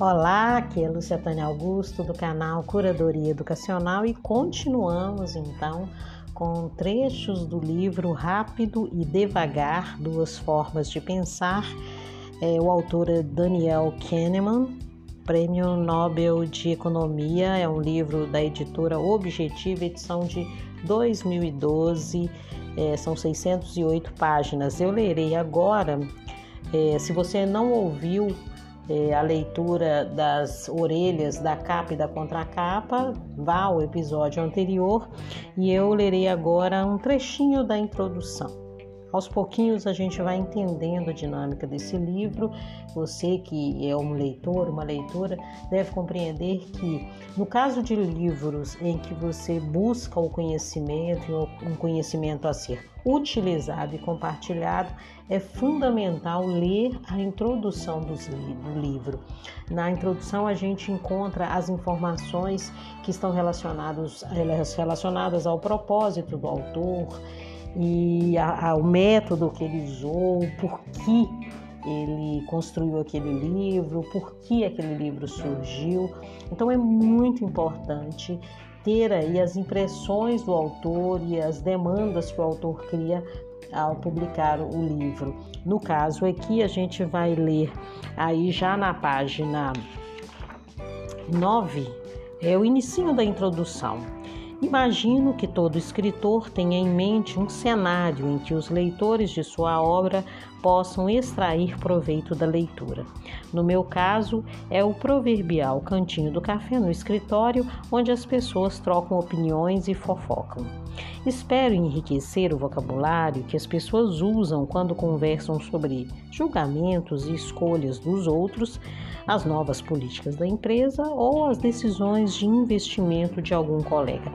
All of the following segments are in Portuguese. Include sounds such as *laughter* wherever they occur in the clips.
Olá, aqui é Lúcia Tânia Augusto do canal Curadoria Educacional e continuamos então com trechos do livro Rápido e Devagar: Duas Formas de Pensar. É, o autor é Daniel Kahneman, Prêmio Nobel de Economia, é um livro da editora Objetiva, edição de 2012, é, são 608 páginas. Eu lerei agora. É, se você não ouviu é, a leitura das orelhas da capa e da contracapa, vá ao episódio anterior e eu lerei agora um trechinho da introdução. Aos pouquinhos a gente vai entendendo a dinâmica desse livro. Você que é um leitor, uma leitora, deve compreender que no caso de livros em que você busca o conhecimento, um conhecimento a ser utilizado e compartilhado, é fundamental ler a introdução do livro. Na introdução a gente encontra as informações que estão relacionadas, relacionadas ao propósito do autor, e a, a, o método que ele usou, por que ele construiu aquele livro, por que aquele livro surgiu. Então é muito importante ter aí as impressões do autor e as demandas que o autor cria ao publicar o livro. No caso aqui a gente vai ler aí já na página 9, é o início da introdução. Imagino que todo escritor tenha em mente um cenário em que os leitores de sua obra possam extrair proveito da leitura. No meu caso, é o proverbial cantinho do café no escritório, onde as pessoas trocam opiniões e fofocam. Espero enriquecer o vocabulário que as pessoas usam quando conversam sobre julgamentos e escolhas dos outros, as novas políticas da empresa ou as decisões de investimento de algum colega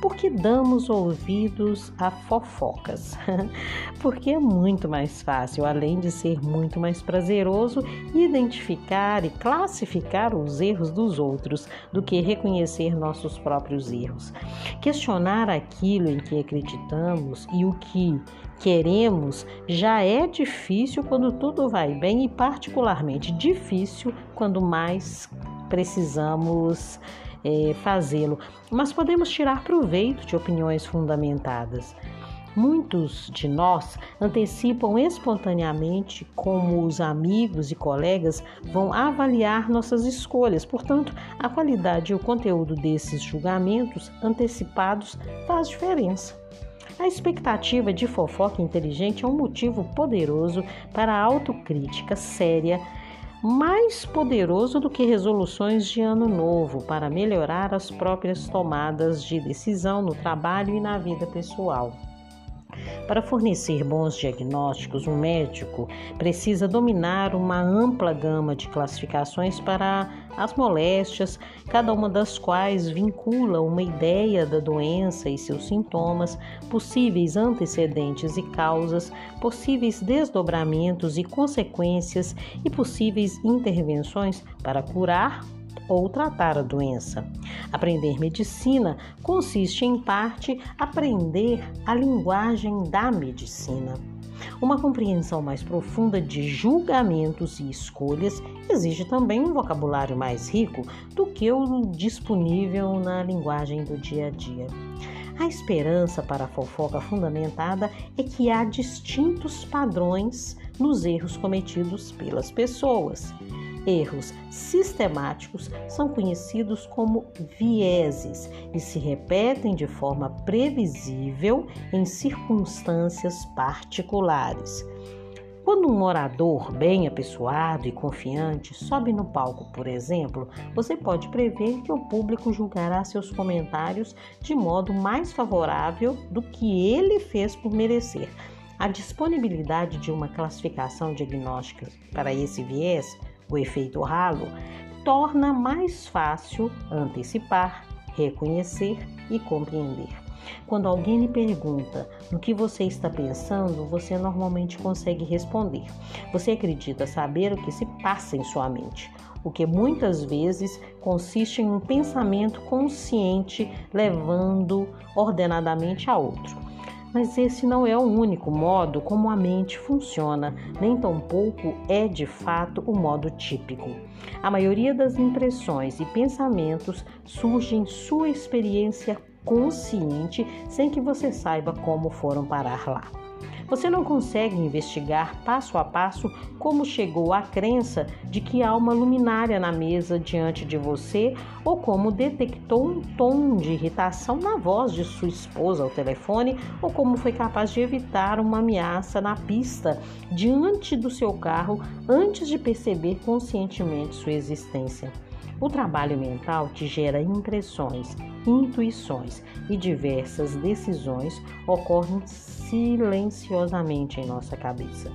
porque damos ouvidos a fofocas. *laughs* porque é muito mais fácil, além de ser muito mais prazeroso, identificar e classificar os erros dos outros do que reconhecer nossos próprios erros. Questionar aquilo em que acreditamos e o que queremos já é difícil quando tudo vai bem e, particularmente, difícil quando mais precisamos é, fazê-lo, mas podemos tirar proveito de opiniões fundamentadas. Muitos de nós antecipam espontaneamente como os amigos e colegas vão avaliar nossas escolhas, portanto, a qualidade e o conteúdo desses julgamentos antecipados faz diferença. A expectativa de fofoca inteligente é um motivo poderoso para a autocrítica séria mais poderoso do que resoluções de ano novo para melhorar as próprias tomadas de decisão no trabalho e na vida pessoal. Para fornecer bons diagnósticos, um médico precisa dominar uma ampla gama de classificações para as moléstias, cada uma das quais vincula uma ideia da doença e seus sintomas, possíveis antecedentes e causas, possíveis desdobramentos e consequências e possíveis intervenções para curar ou tratar a doença. Aprender medicina consiste, em parte, aprender a linguagem da medicina. Uma compreensão mais profunda de julgamentos e escolhas exige também um vocabulário mais rico do que o disponível na linguagem do dia a dia. A esperança para a fofoca fundamentada é que há distintos padrões nos erros cometidos pelas pessoas. Erros sistemáticos são conhecidos como vieses e se repetem de forma previsível em circunstâncias particulares. Quando um orador bem apessoado e confiante sobe no palco, por exemplo, você pode prever que o público julgará seus comentários de modo mais favorável do que ele fez por merecer. A disponibilidade de uma classificação diagnóstica para esse viés o efeito halo torna mais fácil antecipar, reconhecer e compreender. Quando alguém lhe pergunta no que você está pensando, você normalmente consegue responder. Você acredita saber o que se passa em sua mente, o que muitas vezes consiste em um pensamento consciente levando ordenadamente a outro. Mas esse não é o único modo como a mente funciona, nem tampouco é de fato o modo típico. A maioria das impressões e pensamentos surgem sua experiência consciente sem que você saiba como foram parar lá. Você não consegue investigar passo a passo como chegou à crença de que há uma luminária na mesa diante de você ou como detectou um tom de irritação na voz de sua esposa ao telefone ou como foi capaz de evitar uma ameaça na pista diante do seu carro antes de perceber conscientemente sua existência. O trabalho mental te gera impressões, intuições e diversas decisões ocorrem silenciosamente em nossa cabeça.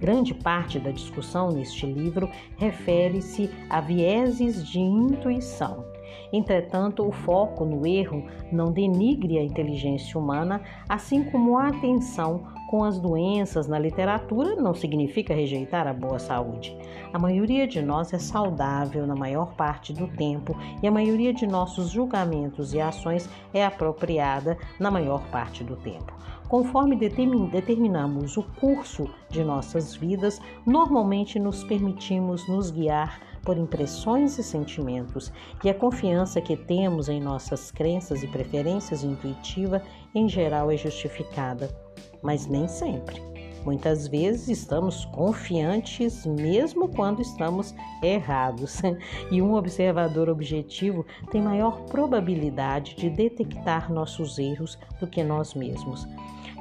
Grande parte da discussão neste livro refere-se a vieses de intuição. Entretanto, o foco no erro não denigre a inteligência humana, assim como a atenção com as doenças na literatura não significa rejeitar a boa saúde. A maioria de nós é saudável na maior parte do tempo e a maioria de nossos julgamentos e ações é apropriada na maior parte do tempo. Conforme determinamos o curso de nossas vidas, normalmente nos permitimos nos guiar por impressões e sentimentos, e a confiança que temos em nossas crenças e preferências intuitivas em geral é justificada mas nem sempre. Muitas vezes estamos confiantes mesmo quando estamos errados, *laughs* e um observador objetivo tem maior probabilidade de detectar nossos erros do que nós mesmos.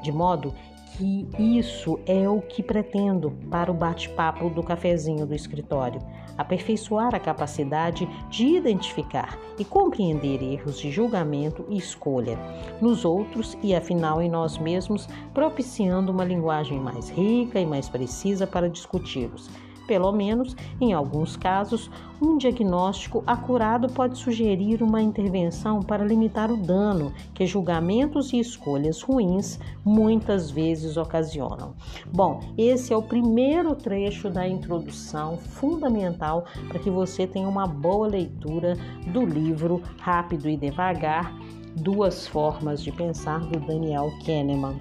De modo que isso é o que pretendo para o bate-papo do cafezinho do escritório. Aperfeiçoar a capacidade de identificar e compreender erros de julgamento e escolha nos outros e, afinal, em nós mesmos, propiciando uma linguagem mais rica e mais precisa para discuti-los pelo menos em alguns casos, um diagnóstico acurado pode sugerir uma intervenção para limitar o dano que julgamentos e escolhas ruins muitas vezes ocasionam. Bom, esse é o primeiro trecho da introdução fundamental para que você tenha uma boa leitura do livro Rápido e Devagar. Duas formas de pensar do Daniel Kahneman.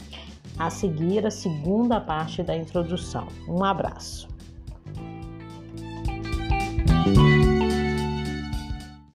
A seguir, a segunda parte da introdução. Um abraço.